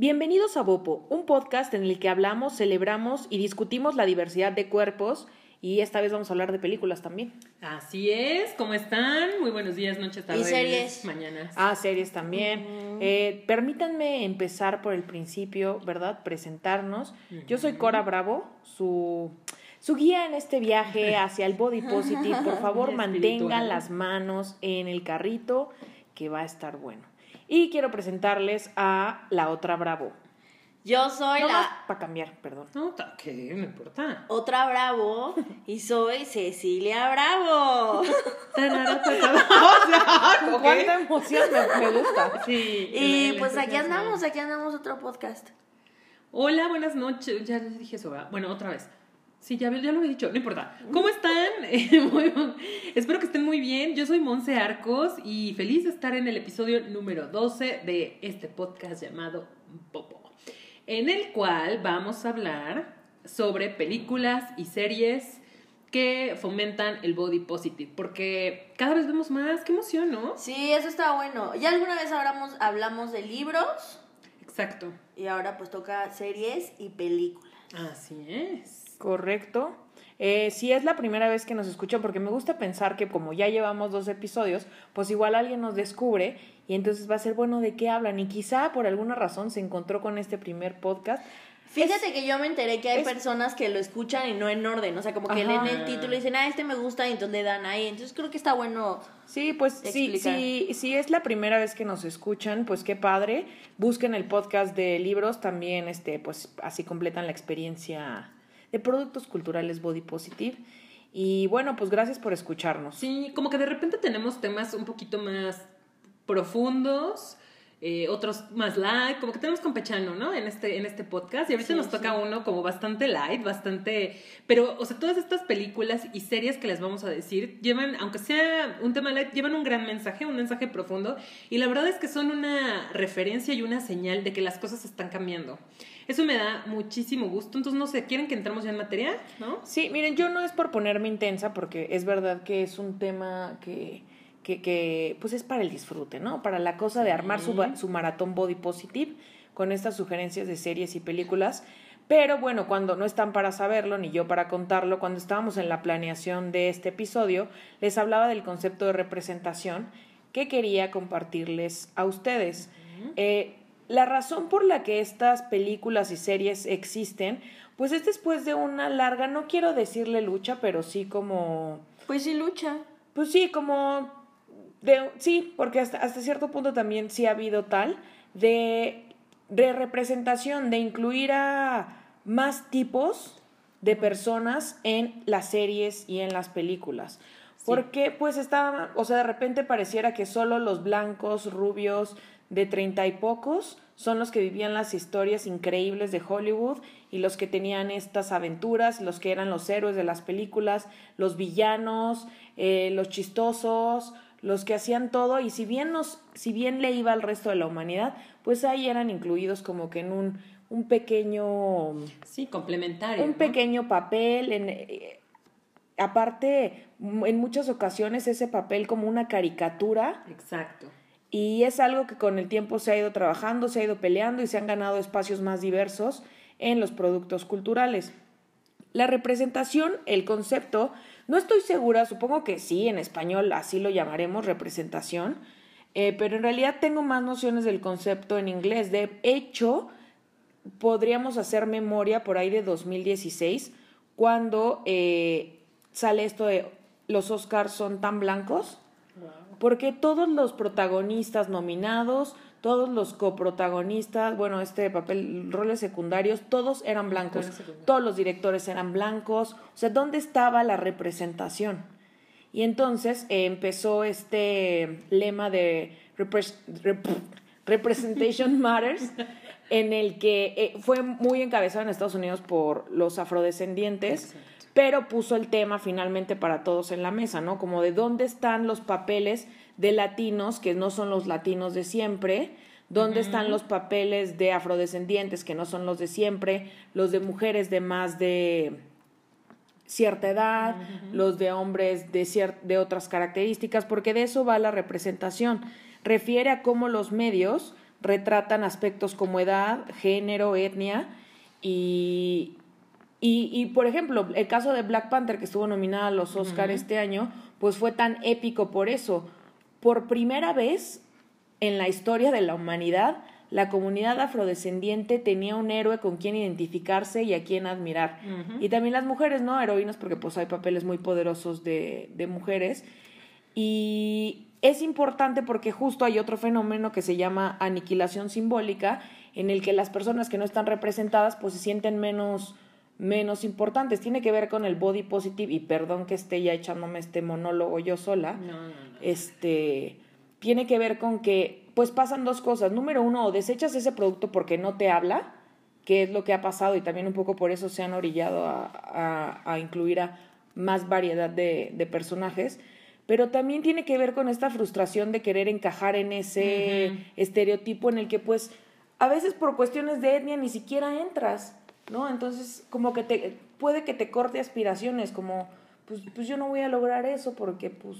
Bienvenidos a Bopo, un podcast en el que hablamos, celebramos y discutimos la diversidad de cuerpos y esta vez vamos a hablar de películas también. Así es, ¿cómo están? Muy buenos días, noches, tardes, series. mañanas. Ah, series también. Eh, permítanme empezar por el principio, ¿verdad? Presentarnos. Yo soy Cora Bravo, su, su guía en este viaje hacia el body positive. Por favor, mantengan las manos en el carrito que va a estar bueno. Y quiero presentarles a la otra Bravo. Yo soy la Para cambiar, perdón. No, ¿qué? No importa. otra Bravo y soy Cecilia Bravo. O. Cuánta emoción me, me gusta. Sí. Y pues aquí andamos, aquí andamos otro podcast. Hola, buenas noches. Ya les dije eso, ¿verdad? Bueno, otra vez. Sí, ya, ya lo había dicho, no importa. ¿Cómo están? Eh, muy- espero que estén muy bien. Yo soy Monse Arcos y feliz de estar en el episodio número 12 de este podcast llamado Popo, en el cual vamos a hablar sobre películas y series que fomentan el body positive, porque cada vez vemos más, qué emoción, ¿no? Sí, eso está bueno. Ya alguna vez hablamos, hablamos de libros Exacto. y ahora pues toca series y películas. Así es. Correcto. Eh, si es la primera vez que nos escuchan, porque me gusta pensar que como ya llevamos dos episodios, pues igual alguien nos descubre y entonces va a ser bueno de qué hablan y quizá por alguna razón se encontró con este primer podcast. Fíjate que yo me enteré que hay es- personas que lo escuchan y no en orden, o sea, como que Ajá. leen el título y dicen, ah, este me gusta y entonces le dan ahí. Entonces creo que está bueno. Sí, pues sí, sí, si es la primera vez que nos escuchan, pues qué padre. Busquen el podcast de libros, también este, pues así completan la experiencia de productos culturales Body Positive. Y bueno, pues gracias por escucharnos. Sí, como que de repente tenemos temas un poquito más profundos, eh, otros más light, como que tenemos campechano, ¿no? En este, en este podcast. Y ahorita Sí, nos sí. toca uno como bastante light, bastante... Pero, o sea, todas estas películas y series que les vamos a decir llevan, aunque sea un tema light, llevan un gran mensaje, un mensaje profundo. Y la verdad es que son una referencia y una señal de que las cosas están cambiando. Eso me da muchísimo gusto. Entonces, no sé, ¿quieren que entremos ya en materia? ¿No? Sí, miren, yo no es por ponerme intensa, porque es verdad que es un tema que, que, que pues es para el disfrute, ¿no? Para la cosa de armar su, su maratón body positive con estas sugerencias de series y películas. Pero bueno, cuando no están para saberlo, ni yo para contarlo, cuando estábamos en la planeación de este episodio, les hablaba del concepto de representación que quería compartirles a ustedes. Eh, la razón por la que estas películas y series existen, pues es después de una larga, no quiero decirle lucha, pero sí como, Pues sí, lucha. pues sí, como, de, sí, porque hasta, hasta cierto punto también sí ha habido tal, de, de representación, de incluir a más tipos de personas en las series y en las películas. Porque pues estaba, o sea, de repente pareciera que solo los blancos, rubios, de treinta y pocos son los que vivían las historias increíbles de Hollywood y los que tenían estas aventuras, los que eran los héroes de las películas, los villanos, eh, los chistosos, los que hacían todo y si bien nos, si bien le iba al resto de la humanidad, pues ahí eran incluidos como que en un, un pequeño Sí, complementario. un ¿no? pequeño papel en eh, aparte en muchas ocasiones ese papel como una caricatura Exacto. Y es algo que con el tiempo se ha ido trabajando, se ha ido peleando y se han ganado espacios más diversos en los productos culturales. La representación, el concepto, no estoy segura, supongo que sí, en español así lo llamaremos representación, eh, pero en realidad tengo más nociones del concepto en inglés. De hecho, podríamos hacer memoria por ahí de 2016, cuando eh, sale esto de los Oscars son tan blancos, porque todos los protagonistas nominados, todos los coprotagonistas, bueno, este papel, roles secundarios, todos eran blancos, todos los directores eran blancos, o sea, ¿dónde estaba la representación? Y entonces eh, empezó este lema de repres- rep- Representation Matters, en el que eh, fue muy encabezado en Estados Unidos por los afrodescendientes, Exacto. pero puso el tema finalmente para todos en la mesa, ¿no? Como de dónde están los papeles de latinos que no son los latinos de siempre, dónde están los papeles de afrodescendientes que no son los de siempre, los de mujeres de más de cierta edad, los de hombres de, cier- de otras características, porque de eso va la representación. Refiere a cómo los medios retratan aspectos como edad, género, etnia y, y, y, por ejemplo, el caso de Black Panther que estuvo nominada a los Oscars este año, pues fue tan épico por eso. Por primera vez en la historia de la humanidad, la comunidad afrodescendiente tenía un héroe con quien identificarse y a quien admirar. Y también las mujeres, ¿no? Heroínas, porque pues hay papeles muy poderosos de, de mujeres. Y es importante porque justo hay otro fenómeno que se llama aniquilación simbólica, en el que las personas que no están representadas pues se sienten menos menos importantes. Tiene que ver con el body positive, y perdón que esté ya echándome este monólogo yo sola. Este tiene que ver con que pues pasan dos cosas. Número uno, o desechas ese producto porque no te habla, que es lo que ha pasado y también un poco por eso se han orillado a, a, incluir a más variedad de, de, personajes. Pero también tiene que ver con esta frustración de querer encajar en ese estereotipo en el que pues a veces por cuestiones de etnia ni siquiera entras, ¿no? Entonces como que te puede que te corte aspiraciones, como pues, pues yo no voy a lograr eso porque pues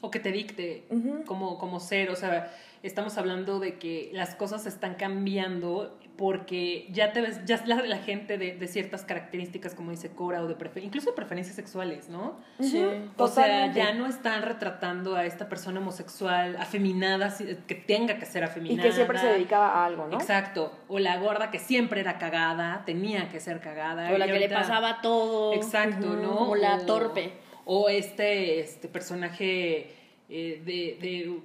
o que te dicte como, como ser, o sea, estamos hablando de que las cosas están cambiando porque ya te ves, ya la, la gente de, de, ciertas características, como dice Cora, o de prefer incluso de preferencias sexuales, ¿no? Sí. O sea, ya no están retratando a esta persona homosexual afeminada, que tenga que ser afeminada. Y que siempre se dedicaba a algo, ¿no? Exacto. O la gorda que siempre era cagada, tenía que ser cagada. O la que le pasaba todo. Exacto, ¿no? O la torpe. O este, este personaje eh, de, de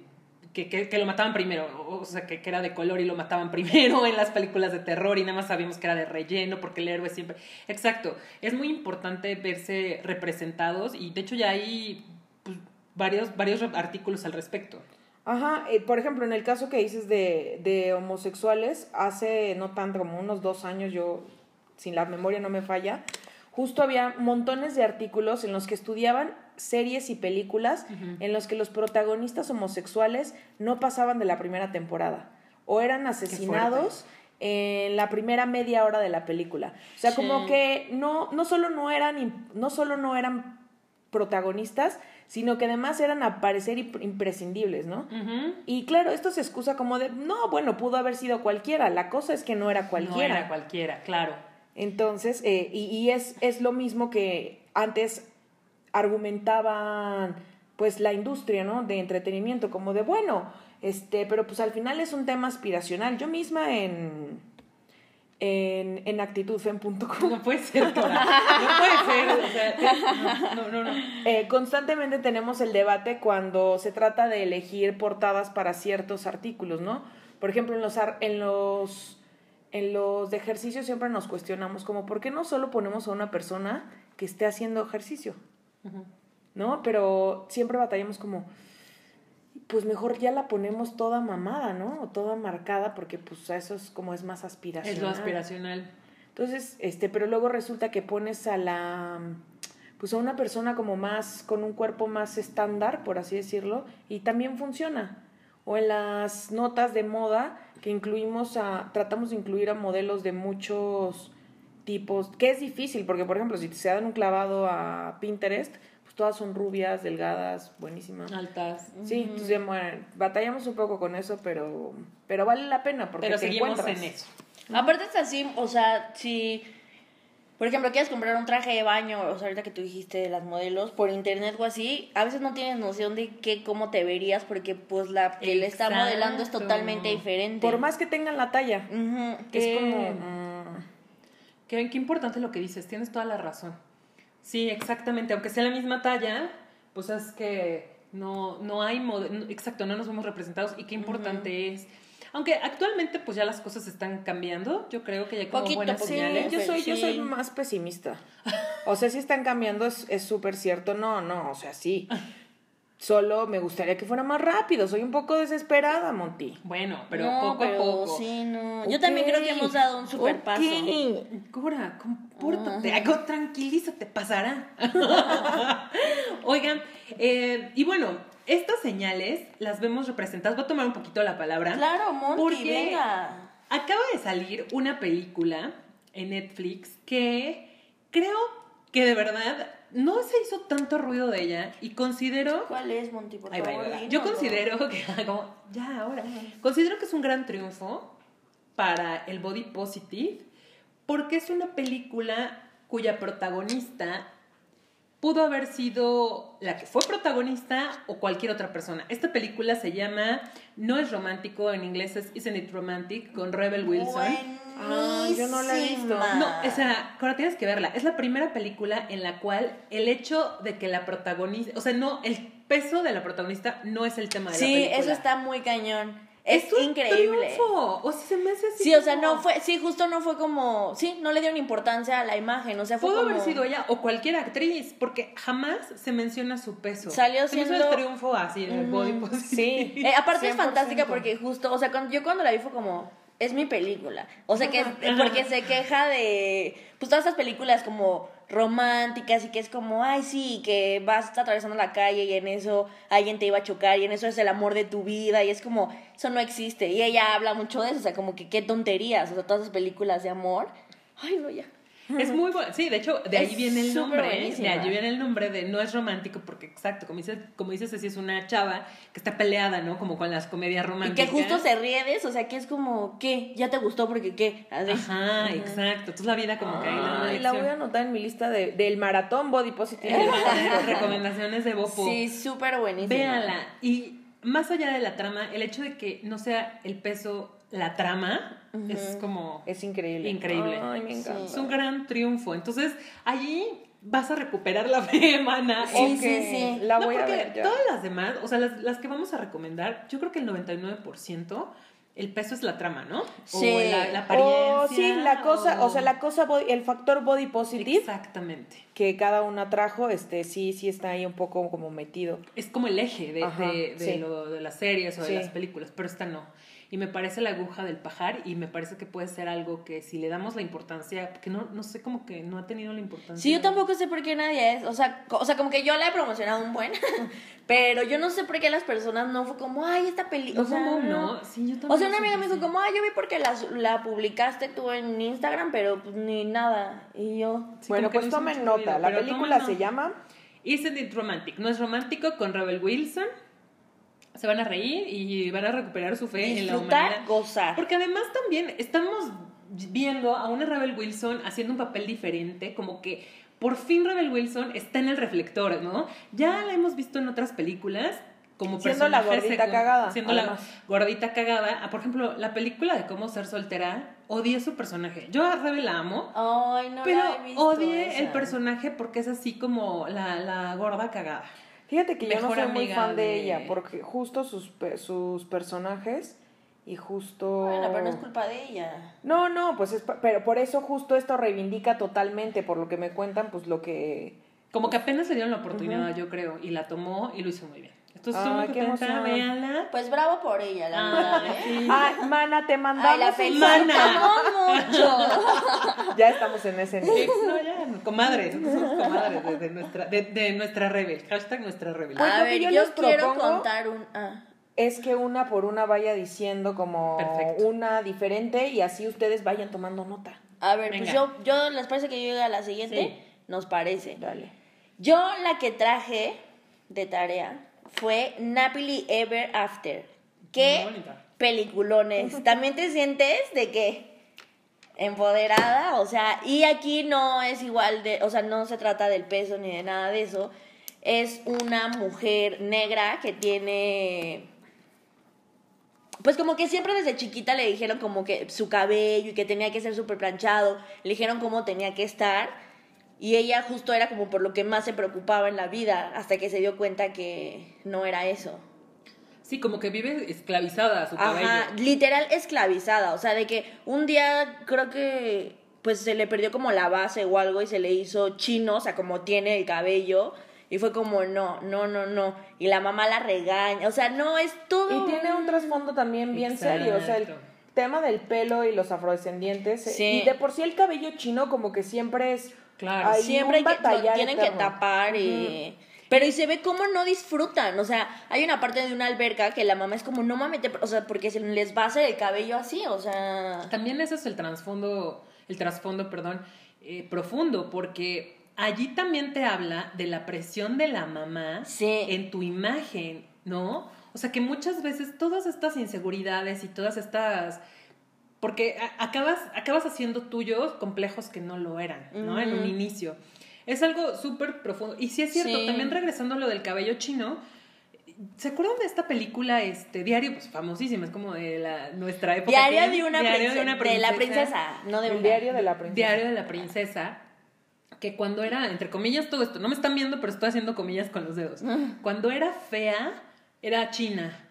que, que, lo mataban primero, o sea, que, que, era de color y lo mataban primero en las películas de terror y nada más sabíamos que era de relleno porque el héroe siempre... Exacto, es muy importante verse representados y de hecho ya hay pues, varios, varios artículos al respecto. Ajá, eh, por ejemplo, en el caso que dices de, de homosexuales, hace no tanto, como unos dos años, yo, sin la memoria no me falla, justo había montones de artículos en los que estudiaban series y películas en los que los protagonistas homosexuales no pasaban de la primera temporada o eran asesinados en la primera media hora de la película. O sea, como que no, no solo no eran, no solo no eran protagonistas, sino que además eran a parecer imprescindibles, ¿no? Y claro, esto se excusa como de, no, bueno, pudo haber sido cualquiera, la cosa es que no era cualquiera. No era cualquiera, claro. Entonces, eh, y, y es, es lo mismo que antes argumentaban pues la industria, ¿no? De entretenimiento, como de bueno, este, pero pues al final es un tema aspiracional. Yo misma en en, en actitudfem.com. No puede ser, No puede ser. no, no, no. Eh, constantemente tenemos el debate cuando se trata de elegir portadas para ciertos artículos, ¿no? Por ejemplo, en los, en los, en los de ejercicio siempre nos cuestionamos como, ¿por qué no solo ponemos a una persona que esté haciendo ejercicio? ¿No? Pero siempre batallamos como, pues mejor ya la ponemos toda mamada, ¿no? O toda marcada, porque pues eso es como es más aspiracional. Es lo aspiracional. Entonces, este, pero luego resulta que pones a la, pues a una persona como más, con un cuerpo más estándar, por así decirlo, y también funciona. O en las notas de moda que incluimos a, tratamos de incluir a modelos de muchos tipos, que es difícil, porque por ejemplo, si se dan un clavado a Pinterest, pues todas son rubias, delgadas, buenísimas. Altas. Sí, entonces bueno, batallamos un poco con eso, pero, pero vale la pena porque pero te seguimos encuentras. en eso. Aparte es así, o sea, si por ejemplo, quieres comprar un traje de baño, o sea, ahorita que tú dijiste de las modelos, por internet o así, a veces no tienes noción de qué, cómo te verías, porque pues la que le está modelando es totalmente diferente. Por más que tengan la talla. Ujú, que es que- como... Qué, qué importante lo que dices, tienes toda la razón. Sí, exactamente, aunque sea la misma talla, pues es que no, no hay, no- exacto, no nos vemos representados y qué importante es. Aunque actualmente pues ya las cosas están cambiando, yo creo que ya hay como Poquito, buenas. Sí, señales. yo soy, yo soy más pesimista. O sea, si están cambiando es es súper cierto. No, no, o sea, sí. Solo me gustaría que fuera más rápido. Soy un poco desesperada, Monty. Bueno, pero no, poco pero a poco. sí, no. Yo también creo que hemos dado un super paso. Cora, compórtate, algo tranquilízate, pasará. Oigan, eh, y bueno, estas señales las vemos representadas. Voy a tomar un poquito la palabra. Claro, Monty, Porque venga. Acaba de salir una película en Netflix que creo que de verdad no se hizo tanto ruido de ella y considero ¿Cuál es, Monty? Por va, va. Yo considero que, como, ya, ahora, considero que es un gran triunfo para el body positive porque es una película cuya protagonista pudo haber sido la que fue protagonista o cualquier otra persona. Esta película se llama No es romántico, en inglés es Isn't It Romantic, con Rebel Wilson. Ah, yo no la he visto. No, o sea, ahora tienes que verla. Es la primera película en la cual el hecho de que la protagonista, o sea, no, el peso de la protagonista no es el tema de la Sí, película. eso está muy cañón. Es, un increíble. triunfo. O sea, se me hace así Sí, o sea, no fue, sí, justo no fue como, sí, no le dieron importancia a la imagen, o sea, fue Pudo como... haber sido ella o cualquier actriz, porque jamás se menciona su peso. Salió se me hizo siendo- el triunfo así en el body positive. Sí. Eh, aparte es 100%. fantástica porque justo, o sea, cuando, yo cuando la vi fue como, es mi película. O sea, que es- porque se queja de, pues todas estas películas como románticas y que es como, ay, sí, que vas atravesando la calle y en eso alguien te iba a chocar y en eso es el amor de tu vida y es como, eso no existe. Y ella habla mucho de eso, o sea, como que qué tonterías, o sea, todas esas películas de amor. Ay, no, ya. Es muy bueno. Sí, de hecho, de ahí Es viene el nombre. ¿eh? De ahí viene el nombre de no es romántico, porque exacto, como dices, como dices, así es una chava que está peleada, ¿no? Como con las comedias Y románticas. que justo se ríe de eso, o sea, que es como, ¿qué? ¿Ya te gustó porque qué? Así. Ajá, exacto. Entonces la vida como que ahí una Ay, la voy a anotar en mi lista de, del maratón body positive. Recomendaciones de Bopo. Sí, súper buenísima. Véanla. Y más allá de la trama, el hecho de que no sea el peso la trama es como Es increíble. increíble. Ay, me encanta. Es un gran triunfo. Entonces, allí vas a recuperar la fe, mana. Sí, Ok, sí, sí. La no, voy a porque ver ya. todas las demás, o sea, las, las que vamos a recomendar, yo creo que el 99% el peso es la trama, ¿no? Sí. O la, la apariencia. O sí, la cosa, o, sea, o- la cosa, body- el factor body positive Exactamente. que cada una trajo, este, sí, sí está ahí un poco como metido. Es como el eje de, Ajá, de, de sí. lo, de las series o de Sí. las películas, pero esta no. Y me parece la aguja del pajar y me parece que puede ser algo que si le damos la importancia, que no, no sé, como que no ha tenido la importancia. Sí, yo tampoco sé por qué nadie es. O sea, o sea como que yo la he promocionado un buen. pero yo no sé por qué las personas no fue como, ay, esta película. No o sea, como, ¿no? Sí, yo también. O sea, una amiga me dijo como, ay, yo vi porque la, la publicaste tú en Instagram, pero pues ni nada. Y yo, Sí, bueno, pues no tomen nota. ruido, la película se llama Isn't it romantic? No es romántico con Rebel Wilson. Se van a reír y van a recuperar su fe en la disfrutar, humanidad. gozar. Porque además también estamos viendo a una Rebel Wilson haciendo un papel diferente, como que por fin Rebel Wilson está en el reflector, ¿no? Ya la hemos visto en otras películas como Siendo la gordita cagada, Siendo además. la gordita cagada. Ah, por ejemplo, la película de cómo ser soltera, odié su personaje. Yo a Rebel la amo, Ay, no pero la he visto odié el personaje porque es así como la, la gorda cagada. Fíjate que yo no soy muy fan de, de- ella, porque justo sus, pe- sus personajes y justo... Bueno, pero no es culpa de ella. No, no, pues es, pero por eso justo esto reivindica totalmente, por lo que me cuentan, pues lo que... Como que apenas le dieron la oportunidad, yo creo, y la tomó y lo hizo muy bien. Estoy Ay, qué contenta, véanla. Pues bravo por ella, la verdad. ¿eh? sí. Ay, mana, te Ay, mandamos la un felicitamos mucho. Ya estamos en ese Sí, nivel. no, ya, comadres, nosotros somos comadres de, de nuestra, de, de nuestra rebel, hashtag nuestra rebel. Pues A ver, yo yo, les quiero propongo- contar un... ah. Es que una por una vaya diciendo como Perfecto. una diferente y así ustedes vayan tomando nota. A ver, Venga. pues yo, yo, ¿les parece que yo llegue a la siguiente? Sí. Nos parece. Dale. Yo la que traje de tarea fue Napoli Ever After. ¿Qué peliculones? ¿También te sientes de qué? Empoderada, o sea, y aquí no es igual de, o sea, no se trata del peso ni de nada de eso. Es una mujer negra que tiene pues como que siempre desde chiquita le dijeron como que su cabello y que tenía que ser súper planchado, le dijeron cómo tenía que estar y ella justo era como por lo que más se preocupaba en la vida hasta que se dio cuenta que no era eso. Sí, como que vive esclavizada a su cabello. Ajá, literal esclavizada, o sea, de que un día creo que pues se le perdió como la base o algo y se le hizo chino, o sea, como tiene el cabello y fue como no, no, no, no y la mamá la regaña, o sea, no es todo Y tiene un trasfondo también bien Exacto. serio, o sea, el tema del pelo y los afrodescendientes. Sí. Y de por sí el cabello chino como que siempre es... Claro. hay siempre hay que, tienen que tapar y... Pero y se ve cómo no disfrutan, o sea, hay una parte de una alberca que la mamá es como, no mames, te- o sea, porque se les va a hacer el cabello así, o sea... También ese es el trasfondo, el trasfondo, perdón, eh, profundo, porque allí también te habla de la presión de la mamá Sí. en tu imagen, ¿no? O sea que muchas veces todas estas inseguridades y todas estas porque acabas acabas haciendo tuyos complejos que no lo eran, ¿no? En un inicio. Es algo súper profundo. Y sí es cierto, Sí. también regresando a lo del cabello chino, ¿se acuerdan de esta película, este, Diario, pues famosísima, es como de la, nuestra época? Diario de una, Diario princesa, de la princesa, no de una. diario de la princesa. Diario de la princesa, que cuando era, entre comillas, todo esto, no me están viendo, pero estoy haciendo comillas con los dedos. Cuando era fea, era china.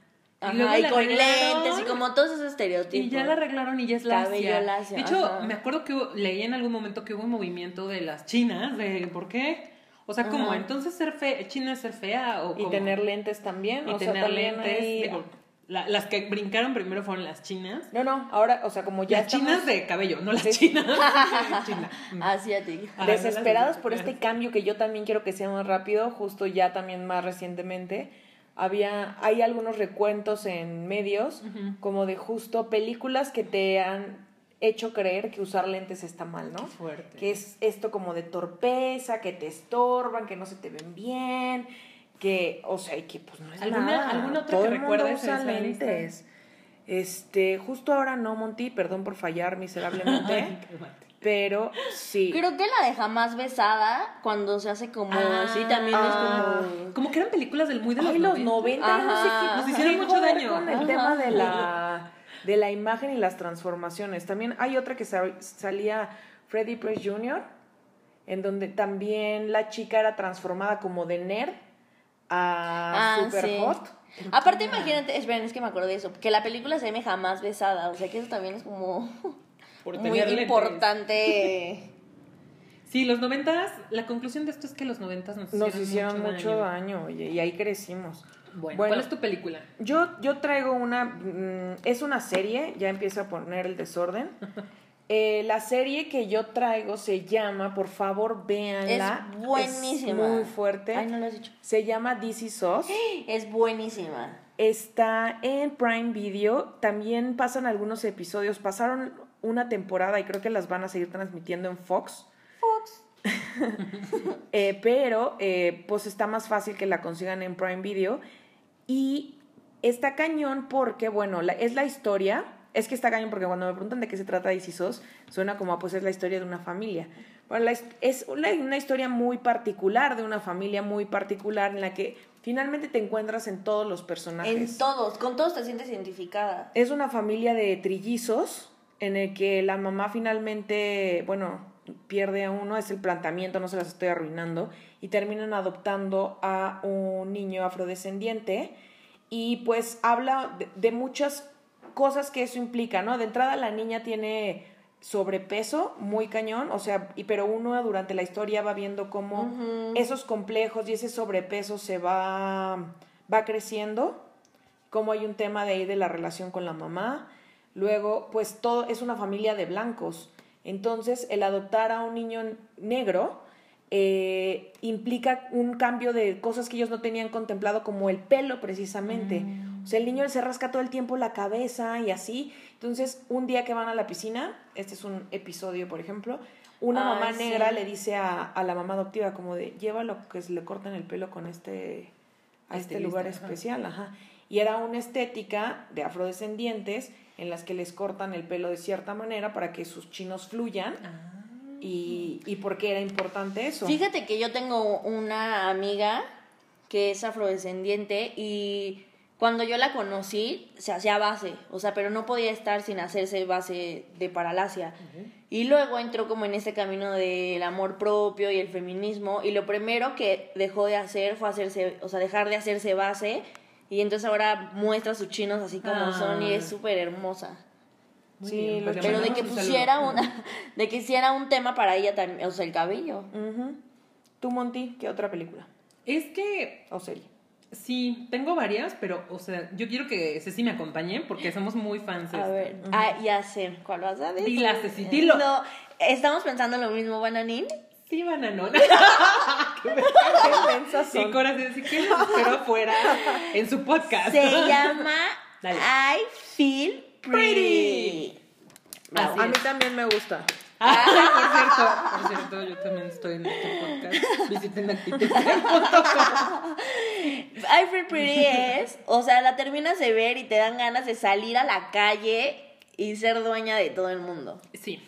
Ajá, luego y la con lentes y como todos esos estereotipos. Y ya la arreglaron y ya es lacia. Cabello lacio, De hecho, ajá. me acuerdo que hubo- leí en algún momento que hubo un movimiento de las chinas, de ¿por qué? O sea, como entonces ser fe, china es ser fea o Y cómo? tener lentes también. y o sea, tener también lentes. hay- digo, la- las que brincaron primero fueron las chinas. No, no, ahora, o sea, como ya las chinas de cabello, no las Sí. chinas China. Asiático. Ajá, no las desesperados de- por este cambio que yo también quiero que sea más rápido, justo ya también más recientemente, había, hay algunos recuentos en medios como de justo películas que te han hecho creer que usar lentes está mal, ¿no? Qué fuerte. Que es esto como de torpeza, que te estorban, que no se te ven bien, que, o sea, y que pues no es ¿Alguna- nada. alguna otra Todo que recuerdes de usa esa lista? lentes. Este, justo ahora no, Monty, perdón por fallar miserablemente. pero sí. Creo que la de jamás besada, cuando se hace como Ah, así, también ah. es como... Como que eran películas del muy de los Ay, los 90. 90, no sé Ajá. qué. Nos hicieron mucho daño. Con el Ajá. tema de la, de la imagen y las transformaciones. También hay otra que sa- salía Freddie Prinze Jr., en donde también la chica era transformada como de nerd a Ah, super sí. hot. Aparte, imagínate, esperen, es que me acordé de eso, que la película se llame jamás besada, o sea que eso también es como Por muy tener lentes. importante. Sí, los noventas, la conclusión de esto es que los noventas nos hicieron, Nos hicieron mucho daño, oye, y ahí crecimos. Bueno, Bueno. ¿cuál es tu película? Yo, yo traigo una, mm, es una serie, ya empieza a poner el desorden. Eh, la serie que yo traigo se llama, por favor, véanla. Es buenísima. Es muy fuerte. Ay, no lo has dicho. Se llama Is Us. Es buenísima. Está en Prime Video. También pasan algunos episodios. Pasaron una temporada y creo que las van a seguir transmitiendo en Fox. Fox. Eh, pero eh, pues está más fácil que la consigan en Prime Video. Y está cañón porque, bueno, la- es la historia. Es que está cañón porque cuando me preguntan de qué se trata Is Us, suena como, pues es la historia de una familia. Bueno, la es una, una historia muy particular, de una familia muy particular en la que finalmente te encuentras en todos los personajes. En todos, con todos te sientes identificada. Es una familia de trillizos en el que la mamá finalmente, bueno, pierde a uno, es el planteamiento, no se las estoy arruinando, y terminan adoptando a un niño afrodescendiente y pues habla de, de muchas cosas que eso implica, ¿no? De entrada la niña tiene sobrepeso muy cañón, o sea, y, pero uno durante la historia va viendo cómo esos complejos y ese sobrepeso se va, va creciendo cómo hay un tema de ahí de la relación con la mamá. Luego, pues todo es una familia de blancos. Entonces, el adoptar a un niño negro eh, implica un cambio de cosas que ellos no tenían contemplado, como el pelo precisamente. O sea, el niño se rasca todo el tiempo la cabeza y así. Entonces, un día que van a la piscina, este es un episodio, por ejemplo, una Ay, mamá sí. negra le dice a, a la mamá adoptiva como de, llévalo que se le corten el pelo con este, a este lugar ajá. especial, ajá. Y era una estética de afrodescendientes en las que les cortan el pelo de cierta manera para que sus chinos fluyan. Ah. Y, y por qué era importante eso. Fíjate que yo tengo una amiga que es afrodescendiente y cuando yo la conocí se hacía base, o sea, pero no podía estar sin hacerse base de paralasia. Y luego entró como en este camino del amor propio y el feminismo y lo primero que dejó de hacer fue hacerse, o sea, dejar de hacerse base y entonces ahora muestra sus chinos así como Ah. son y es súper hermosa. Muy Sí, bien, le Pero de que saludo. pusiera una, de que hiciera un tema para ella también, o sea, el cabello. Ujú. Tú, Monty, ¿qué otra película Es que o serie? sí, tengo varias, pero, o sea, yo quiero que Ceci me acompañe porque somos muy fans. de A ver, ah, ya sé, ¿cuál vas a decir? Dila, Ceci, dilo. No, estamos pensando lo mismo, Bananín. Sí, bananón. ¿Qué pensas Sí, Cora, sí, ¿qué les espero afuera en su podcast? Se llama Dale. I Feel Pretty. A mí también me gusta. Ah, por cierto, por cierto, yo también estoy en este podcast. Visiten actitud.com. I Feel Pretty es, o sea, la terminas de ver y te dan ganas de salir a la calle y ser dueña de todo el mundo. Sí,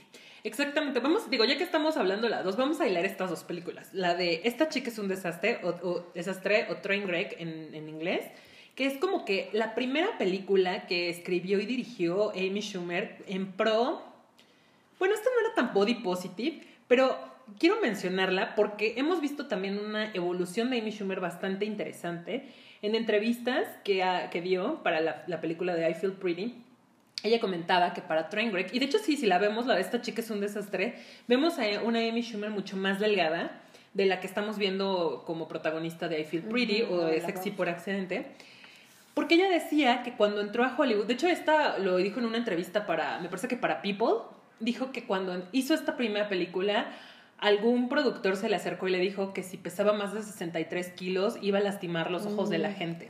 exactamente. Vamos, digo, ya que estamos hablando las dos, vamos a hilar estas dos películas. La de Esta chica es un desastre, o, o desastre, o Trainwreck en, en inglés, que es como que la primera película que escribió y dirigió Amy Schumer en pro. Bueno, esta no era tan body positive, pero quiero mencionarla porque hemos visto también una evolución de Amy Schumer bastante interesante en entrevistas que, ha- que dio para la, la película de I Feel Pretty. Ella comentaba que para Trainwreck, y de hecho sí, si la vemos, la de esta chica es un desastre, vemos a una Amy Schumer mucho más delgada de la que estamos viendo como protagonista de I Feel Pretty o de Sexy por accidente. Porque ella decía que cuando entró a Hollywood, de hecho esta lo dijo en una entrevista para, me parece que para People, dijo que cuando hizo esta primera película, algún productor se le acercó y le dijo que si pesaba más de 63 kilos iba a lastimar los ojos de la gente.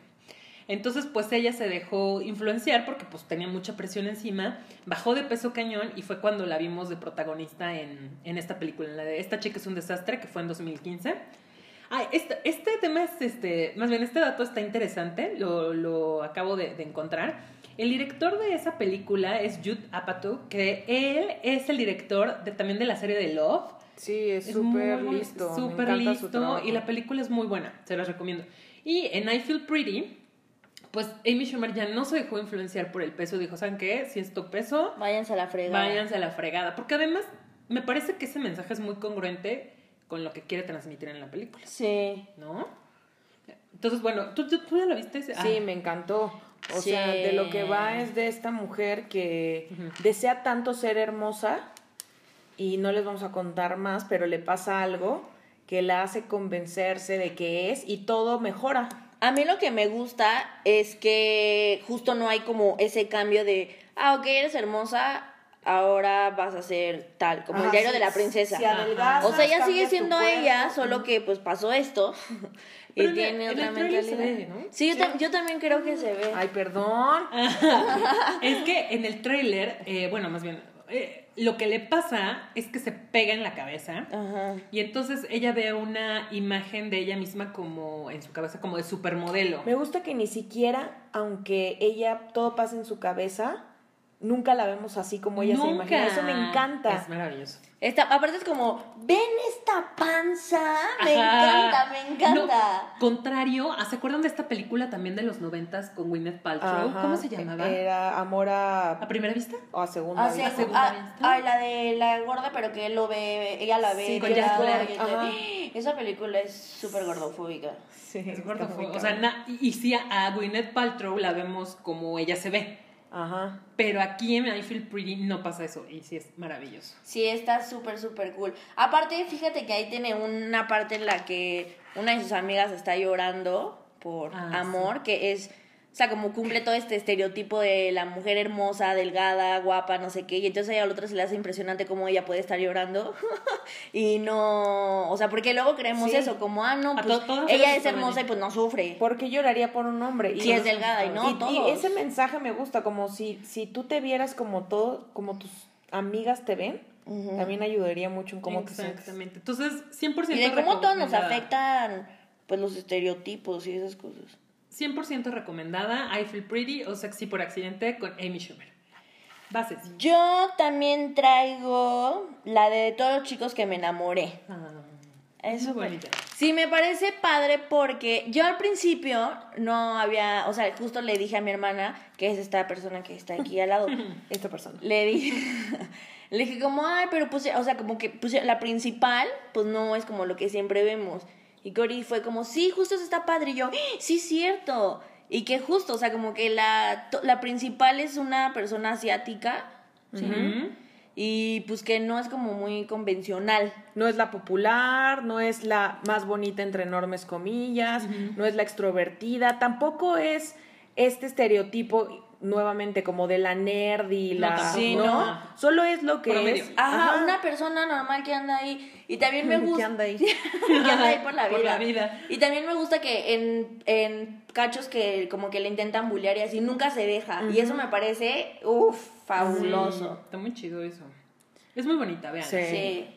Entonces, pues ella se dejó influenciar porque pues tenía mucha presión encima, bajó de peso cañón y fue cuando la vimos de protagonista en, en esta película, en la de Esta chica es un desastre, que fue en 2015. Ah, este, este tema es, este, más bien este dato está interesante, lo, lo acabo de, de encontrar. El director de esa película es Jude Apatow, que él es el director de, también de la serie de Love. Sí, es súper listo. Súper listo y la película es muy buena, se las recomiendo. Y en I Feel Pretty, pues Amy Schumer ya no se dejó influenciar por el peso, dijo, ¿saben qué? Si esto peso, Váyanse a la fregada. váyanse a la fregada. Porque además me parece que ese mensaje es muy congruente con lo que quiere transmitir en la película, Sí. ¿no? Entonces, bueno, ¿tú, tú, tú ya la viste? Sí, Ah, me encantó. O Sí. sea, de lo que va es de esta mujer que desea tanto ser hermosa y no les vamos a contar más, pero le pasa algo que la hace convencerse de que es y todo mejora. A mí lo que me gusta es que justo no hay como ese cambio de, ah, ok, eres hermosa, ahora vas a ser tal, como el diario sí, de la princesa. si adelgazas, O sea, ella sigue siendo ella, solo que pues pasó esto y Pero en el- tiene en otra el tráiler se mentalidad. ve, ¿no? Sí, yo, tam- yo también creo que se ve. Ay, perdón. es que en el tráiler, eh, bueno, más bien, eh, lo que le pasa es que se pega en la cabeza. Ajá. Y entonces ella ve una imagen de ella misma como en su cabeza, como de supermodelo. Me gusta que ni siquiera, aunque ella todo pasa en su cabeza, nunca la vemos así como ella se imagina. Eso me encanta. Es maravilloso. Esta, aparte es como, ven esta panza, me Ajá. encanta, me encanta. No, contrario, ¿ah, ¿se acuerdan de esta película también de los noventas con Gwyneth Paltrow? Ajá. ¿Cómo se llamaba? Era amor a, ¿A primera vista? o a segunda Ah, sí, vista. segunda ah, vista. ay, la de la gorda, pero que él lo ve, ella la ve. Sí, con Jack Black. Esa película es súper gordofóbica. Sí, Es está gordo, muy o sea, na- y, y sí, a Gwyneth Paltrow la vemos como ella se ve. Ajá. Pero aquí en I Feel Pretty no pasa eso y sí es maravilloso. Sí, está súper, súper cool. Aparte, fíjate que ahí tiene una parte en la que una de sus amigas está llorando por Ah, amor, que es, sea, como cumple todo este estereotipo de la mujer hermosa, delgada, guapa, no sé qué, y entonces a la otra se le hace impresionante cómo ella puede estar llorando y no, o sea, porque luego creemos Sí. eso, como, ah, no, pues ella es hermosa y pues no sufre. ¿Por qué lloraría por un hombre? Y Si es delgada y no, y, y ese mensaje me gusta, como si, si tú te vieras como todo, como tus amigas te ven, también ayudaría mucho en cómo te sientes. Exactamente. Entonces, 100% Y de cómo todos nos afectan, pues, los estereotipos y esas cosas. 100% recomendada, I Feel Pretty o Sexy por accidente con Amy Schumer. Bases. Yo también traigo la de todos los chicos que me enamoré. Ah, Es muy súper- bonita. Sí, me parece padre porque yo al principio no había, o sea, justo le dije a mi hermana, que es esta persona que está aquí al lado, Esta persona. le dije, le dije como, ay, pero pues, o sea, como que pues, la principal, pues no es como lo que siempre vemos. Y Cory fue como, sí, justo eso está padre. Y yo, "Ah, sí, cierto. Y que justo, o sea, como que la, la principal es una persona asiática. Y pues que no es como muy convencional. No es la popular, no es la más bonita entre enormes comillas, no es la extrovertida, tampoco es este estereotipo nuevamente como de la nerd y No, la tampoco. Sí, ¿no? no. Solo es lo que Promedio. es. Ajá, una persona normal que anda ahí. Y también me Que gusta. anda ahí. que anda ahí por la vida. Por la vida. Y también me gusta que en, en cachos que como que le intentan bullear y así, nunca se deja. Y eso me parece, uff, fabuloso. Está muy chido eso. Es muy bonita, vean. Sí. Sí.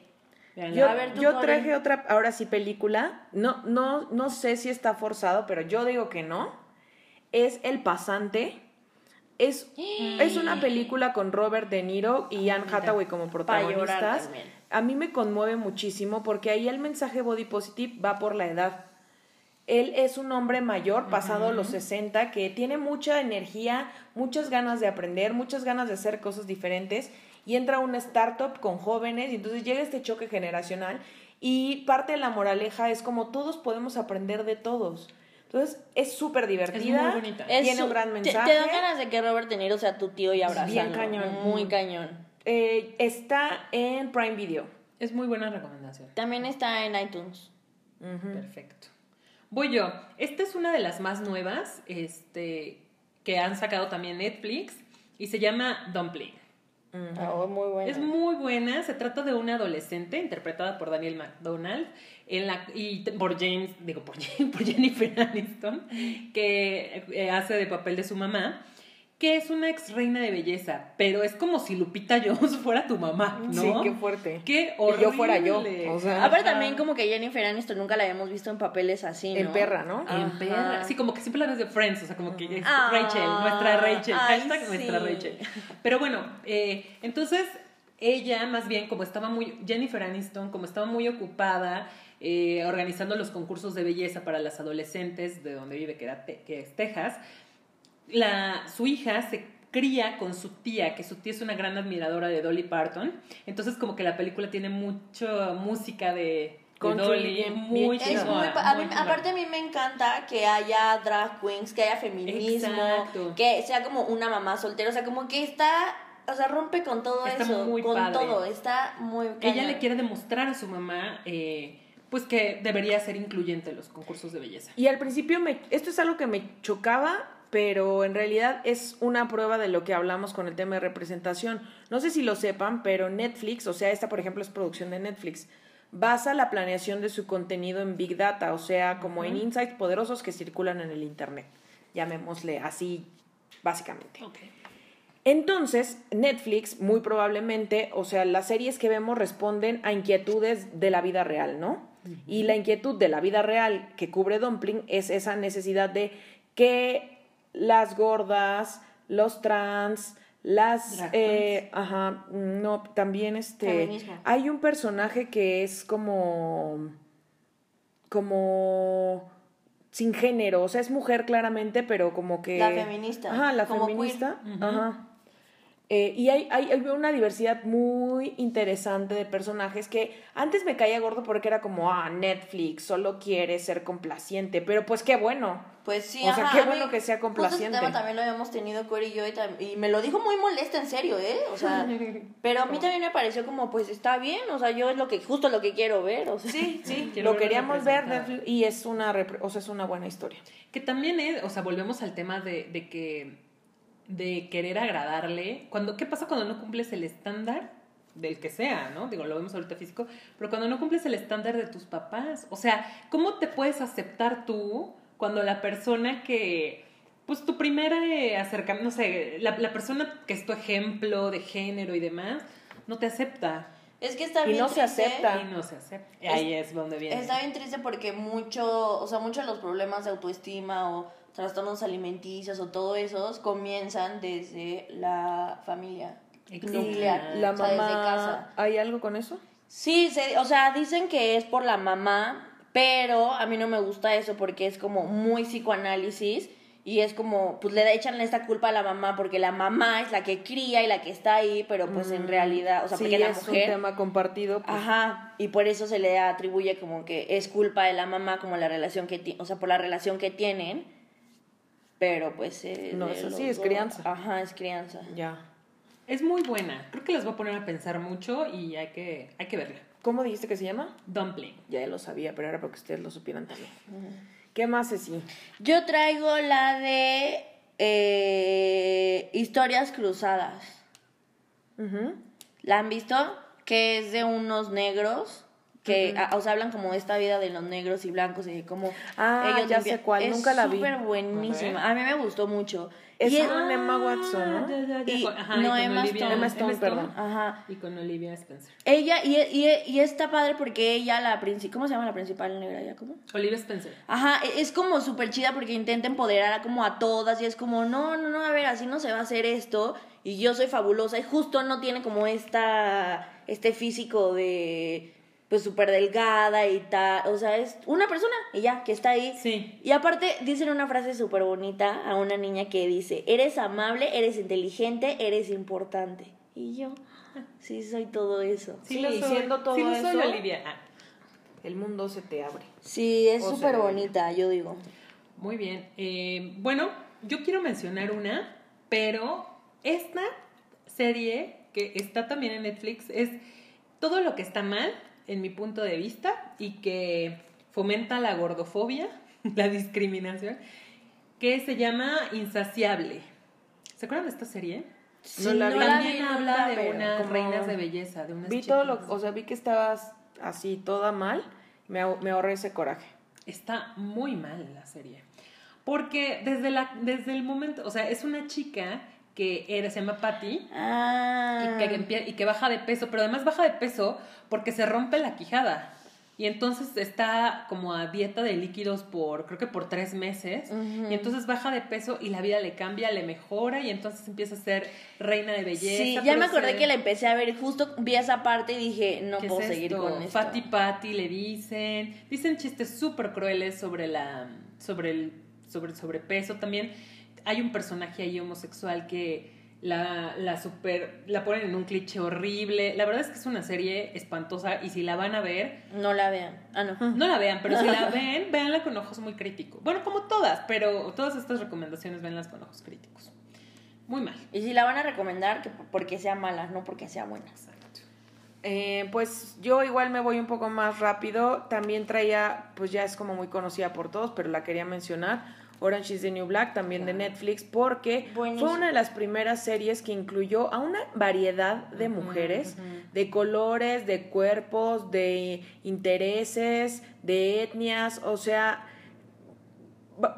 Yo, A ver, tú, yo traje otra, ahora sí, película. No, no, no sé si está forzado, pero yo digo que no. Es El Pasante. Es, es una película con Robert De Niro y Anne Hathaway como protagonistas. A mí me conmueve muchísimo porque ahí el mensaje body positive va por la edad. Él es un hombre mayor, pasado los 60, que tiene mucha energía, muchas ganas de aprender, muchas ganas de hacer cosas diferentes y entra a una startup con jóvenes y entonces llega este choque generacional y parte de la moraleja es como todos podemos aprender de todos. Entonces es súper divertida, Es muy bonita. Es tiene su- un gran te- mensaje. Te, dan ganas de que Robert De Niro sea tu tío y abrazarlo. bien cañón. Muy cañón. Eh, está en Prime Video. Es muy buena recomendación. También está en iTunes. Perfecto. Voy yo. Esta es una de las más nuevas, este, que han sacado también Netflix y se llama Dumpling. Ah, muy buena. Es muy buena, se trata de una adolescente interpretada por Daniel McDonald en la, y por James, digo por, por Jennifer Aniston, que eh, hace de papel de su mamá, que es una ex reina de belleza, pero es como si Lupita Jones fuera tu mamá, ¿no? Sí, qué fuerte. Qué Y yo fuera yo, horrible. o sea. Aparte Ajá. también como que Jennifer Aniston nunca la habíamos visto en papeles así, ¿no? En perra, ¿no? En Ajá. perra. Sí, como que siempre la ves de Friends, o sea, como que es Ah, Rachel, nuestra Rachel, ay, hashtag nuestra. Rachel. Pero bueno, eh, entonces ella más bien como estaba muy, Jennifer Aniston, como estaba muy ocupada eh, organizando los concursos de belleza para las adolescentes de donde vive, que, era Te- que es Texas, la, su hija se cría con su tía, que su tía es una gran admiradora de Dolly Parton. Entonces como que la película tiene mucha música de, de Country, Dolly, bien- muy bien Es muy, pa- a mí- aparte a mí me encanta que haya drag queens, que haya feminismo, Exacto. que sea como una mamá soltera, o sea, como que está, o sea, rompe con todo Está eso, muy con padre. todo, está muy Ella cañón. le quiere demostrar a su mamá, eh, pues que debería ser incluyente en los concursos de belleza. Y al principio me, esto es algo que me chocaba, pero en realidad es una prueba de lo que hablamos con el tema de representación. No sé si lo sepan, pero Netflix, o sea, esta por ejemplo es producción de Netflix, basa la planeación de su contenido en Big Data, o sea, como en insights poderosos que circulan en el Internet. Llamémosle así, básicamente. Entonces, Netflix, muy probablemente, o sea, las series que vemos responden a inquietudes de la vida real, ¿no? Y la inquietud de la vida real que cubre Dumpling es esa necesidad de que las gordas, los trans, las... Eh, ajá, no, también este... Feminismo. Hay un personaje que es como... como sin género, o sea, es mujer claramente, pero como que... La feminista, Ajá, la como feminista. queer. Ajá. Eh, y hay, hay, hay una diversidad muy interesante de personajes que antes me caía gordo porque era como, ah, Netflix solo quiere ser complaciente, pero pues qué bueno. Pues sí, O sea, ajá, qué mí- bueno que sea justo ese complaciente. tema también lo habíamos tenido Corey y yo y, y me lo dijo muy molesta, en serio, ¿eh? O sea, pero a mí también me pareció como, pues está bien, o sea, yo es lo que justo lo que quiero ver, o sea. Sí, sí, lo queríamos ver. Netflix, y es una, o sea, es una buena historia. Que también es, o sea, volvemos al tema de, de que, de querer agradarle. Cuando, ¿Qué pasa cuando no cumples el estándar? Del que sea, ¿no? Digo, lo vemos ahorita físico, pero cuando no cumples el estándar de tus papás, o sea, ¿cómo te puedes aceptar tú cuando la persona que, pues tu primera eh, acercamiento, no sé, la, la persona que es tu ejemplo de género y demás, no te acepta Es que está Y bien no se triste. acepta. y no se acepta? Ahí es donde viene. Está bien triste porque mucho, o sea, muchos de los problemas de autoestima o trastornos alimenticios o todo esos comienzan desde la familia nuclear, La o sea, desde mamá, casa. ¿hay algo con eso? Sí, se- o sea, dicen que es por la mamá, pero a mí no me gusta eso porque es como muy psicoanálisis y es como, pues le echan esta culpa a la mamá porque la mamá es la que cría y la que está ahí, pero pues en realidad, o sea, sí, porque la es mujer... un tema compartido. pues, Ajá, y por eso se le atribuye como que es culpa de la mamá, como la relación que tiene, o sea, por la relación que tienen, pero pues... eh, No de es los así, es dos. crianza. Ajá, es crianza. Ya. Es muy buena. Creo que las voy a poner a pensar mucho y hay que, hay que verla. ¿Cómo dijiste que se llama? Dumpling. Ya lo sabía, pero era para que ustedes lo supieran también. ¿Qué más, Ceci? Yo traigo la de eh, Historias Cruzadas. Ujú. ¿La han visto? Que es de unos negros que, a- o sea, hablan como de esta vida de los negros y blancos y de cómo Ah, ellos ya sé cuál, Es nunca la vi. súper buenísima. A mí me gustó mucho. Es Y con Emma Watson, ¿no? Ya, ya, ya. Y- ajá, no, y con Emma Olivia- Stone. Emma Stone, perdón. Ajá. Y con Olivia Spencer. Ella, y, y, y está padre porque ella, la principal, ¿cómo se llama la principal negra ya? ¿Cómo? Olivia Spencer. Ajá, e- es como súper chida porque intenta empoderar a como a todas y es como, no, no, no, a ver, así no se va a hacer esto y yo soy fabulosa y justo no tiene como esta, este físico de, pues súper delgada y tal, o sea, es una persona y ya, que está ahí. Sí. Y aparte dicen una frase súper bonita a una niña que dice, eres amable, eres inteligente, eres importante. Y yo, sí, soy todo eso. Sí, lo soy. siendo todo sí lo soy, eso- Olivia. Ah, El mundo se te abre. Sí, es súper bonita, yo digo. muy bien. Eh, bueno, yo quiero mencionar una, pero esta serie que está también en Netflix es todo lo que está mal, en mi punto de vista, y que fomenta la gordofobia, la discriminación, que se llama Insaciable. ¿Se acuerdan de esta serie? No la vi. También vi habla de pero unas como- reinas de belleza, de unas Vi todo lo, o sea, vi que estabas así toda mal, me, me ahorré ese coraje. Está muy mal la serie. Porque desde, la, desde el momento, o sea, es una chica que era, se llama Patty Ah. y que, y que baja de peso, pero además baja de peso porque se rompe la quijada. Y entonces está como a dieta de líquidos por, creo que por tres meses. Ujú. Y entonces baja de peso y la vida le cambia, le mejora y entonces empieza a ser reina de belleza. Sí, ya me acordé se- que la empecé a ver, justo vi esa parte y dije, no ¿Qué puedo es seguir esto? con esto. Fatty Patty le dicen. Dicen chistes súper crueles sobre la. sobre el. sobre el sobrepeso. También hay un personaje ahí homosexual que la, la super. la ponen en un cliché horrible. La verdad es que es una serie espantosa y si la van a ver, No la vean. Ah, no. no la vean, pero si la ven, véanla con ojos muy críticos. Bueno, como todas, pero todas estas recomendaciones véanlas con ojos críticos. Muy mal. Y si la van a recomendar, que porque sea mala, no porque sea buena. Exacto. Eh, pues yo igual me voy un poco más rápido. También traía, pues ya es como muy conocida por todos, pero la quería mencionar. Orange is the New Black, también de Netflix, porque Buenísimo. fue una de las primeras series que incluyó a una variedad de mujeres, de colores, de cuerpos, de intereses, de etnias, o sea,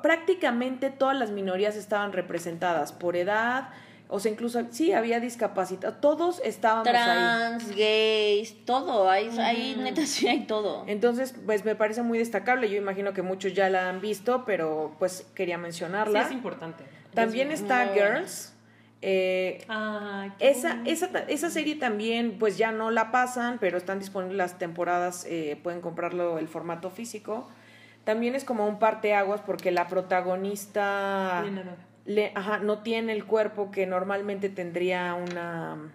prácticamente todas las minorías estaban representadas por edad, o sea, incluso sí había discapacitados, todos estábamos ahí. Trans, gays, todo. Ahí, ahí neta sí hay todo. Entonces, pues me parece muy destacable. Yo imagino que muchos ya la han visto, pero pues quería Sí, mencionarla. es importante. También Es está muy. Girls. Eh, qué esa, esa, esa serie también, pues ya no la pasan, pero están disponibles las temporadas, eh, pueden comprarlo el formato físico. También es como un parteaguas porque la protagonista Bien. No tiene el cuerpo que normalmente tendría una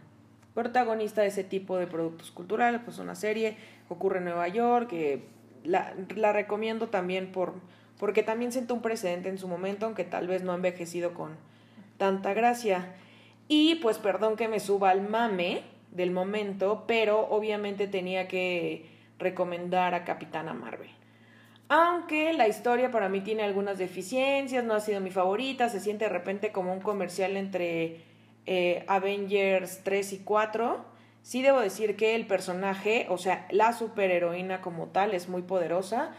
protagonista de ese tipo de productos culturales, pues una serie ocurre en Nueva York, que la, la recomiendo también por porque también sentó un precedente en su momento, aunque tal vez no ha envejecido con tanta gracia. Y pues perdón que me suba al mame del momento, pero obviamente tenía que recomendar a Capitana Marvel. Aunque la historia para mí tiene algunas deficiencias, no ha sido mi favorita, se siente de repente como un comercial entre eh, Avengers 3 y 4. Sí debo decir que el personaje, o sea, la superheroína como tal, es muy poderosa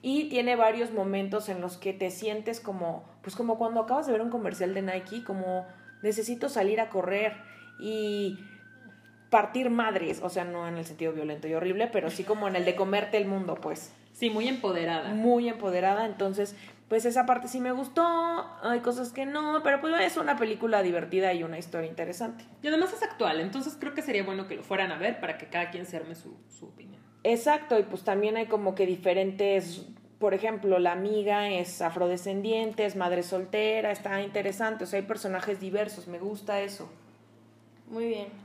y tiene varios momentos en los que te sientes como, pues como cuando acabas de ver un comercial de Nike, como necesito salir a correr y partir madres, o sea, no en el sentido violento y horrible, pero sí como en el de comerte el mundo, pues Sí, muy empoderada. muy empoderada, entonces pues esa parte sí me gustó, hay cosas que no, pero pues es una película divertida y una historia interesante. Y además es actual, entonces creo que sería bueno que lo fueran a ver para que cada quien se arme su, su opinión. Exacto, y pues también hay como que diferentes, por ejemplo, la amiga es afrodescendiente, es madre soltera, está interesante, o sea, hay personajes diversos, me gusta eso. Muy bien.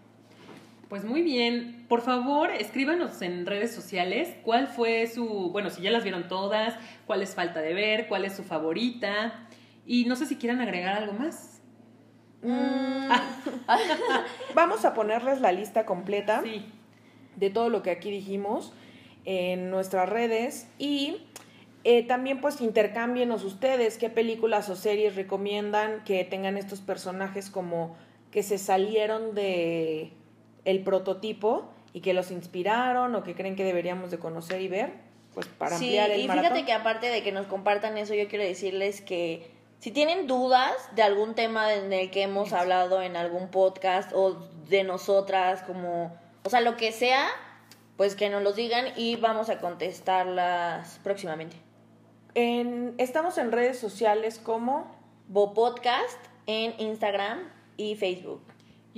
Pues muy bien, por favor escríbanos en redes sociales cuál fue su, bueno, si ya las vieron todas, cuál es falta de ver, cuál es su favorita y no sé si quieran agregar algo más. Vamos a ponerles la lista completa. Sí, de todo lo que aquí dijimos en nuestras redes y eh, también pues intercámbienos ustedes qué películas o series recomiendan que tengan estos personajes como que se salieron de el prototipo y que los inspiraron o que creen que deberíamos de conocer y ver, pues para sí, ampliar el y maratón. fíjate que aparte de que nos compartan eso, yo quiero decirles que si tienen dudas de algún tema en el que hemos hablado en algún podcast o de nosotras, como, o sea, lo que sea, pues que nos los digan y vamos a contestarlas próximamente. En- estamos en redes sociales como Bo Podcast en Instagram y Facebook.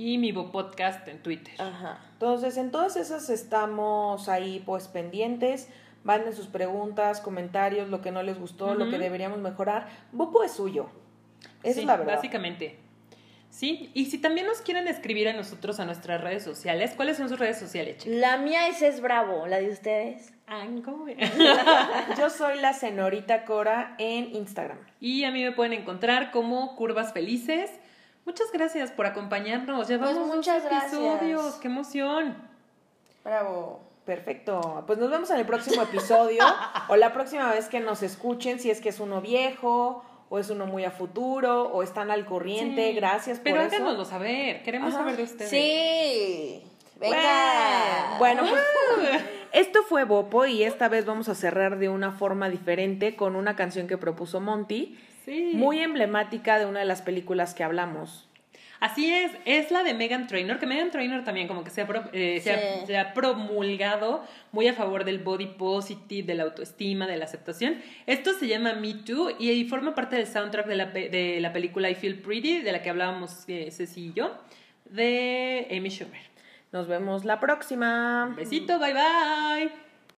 Y mi Bo Podcast en Twitter. Ajá. Entonces, en todas esas estamos ahí pues pendientes. Manden sus preguntas, comentarios, lo que no les gustó, lo que deberíamos mejorar. Bopo es suyo. Esa Sí, es la verdad. Básicamente. Sí, y si también nos quieren escribir a nosotros a nuestras redes sociales, ¿cuáles son sus redes sociales, chicas? La mía es Es Bravo, la de ustedes. Ay, ¿cómo ve? Yo soy la señorita Cora en Instagram. y a mí me pueden encontrar como Curvas Felices. Muchas gracias por acompañarnos. Llevamos Pues dos muchas gracias. episodios. ¡Qué emoción! Bravo. Perfecto. Pues nos vemos en el próximo episodio o la próxima vez que nos escuchen, si es que es uno viejo o es uno muy a futuro o están al corriente. Sí. Gracias por Pero eso. háganoslo saber. Queremos Ajá. saber de ustedes. Sí. Venga. Bueno, pues, esto fue Bopo y esta vez vamos a cerrar de una forma diferente con una canción que propuso Monty, Sí. muy emblemática de una de las películas que hablamos. Así es, es la de Megan Trainor, que Megan Trainor también como que se ha, eh, se ha- Sí. se ha promulgado muy a favor del body positive, de la autoestima, de la aceptación. Esto se llama Me Too y, forma parte del soundtrack de la, de la película I Feel Pretty, de la que hablábamos eh, Ceci y yo, de Amy Schumer. Nos vemos la próxima. Besito, bye bye.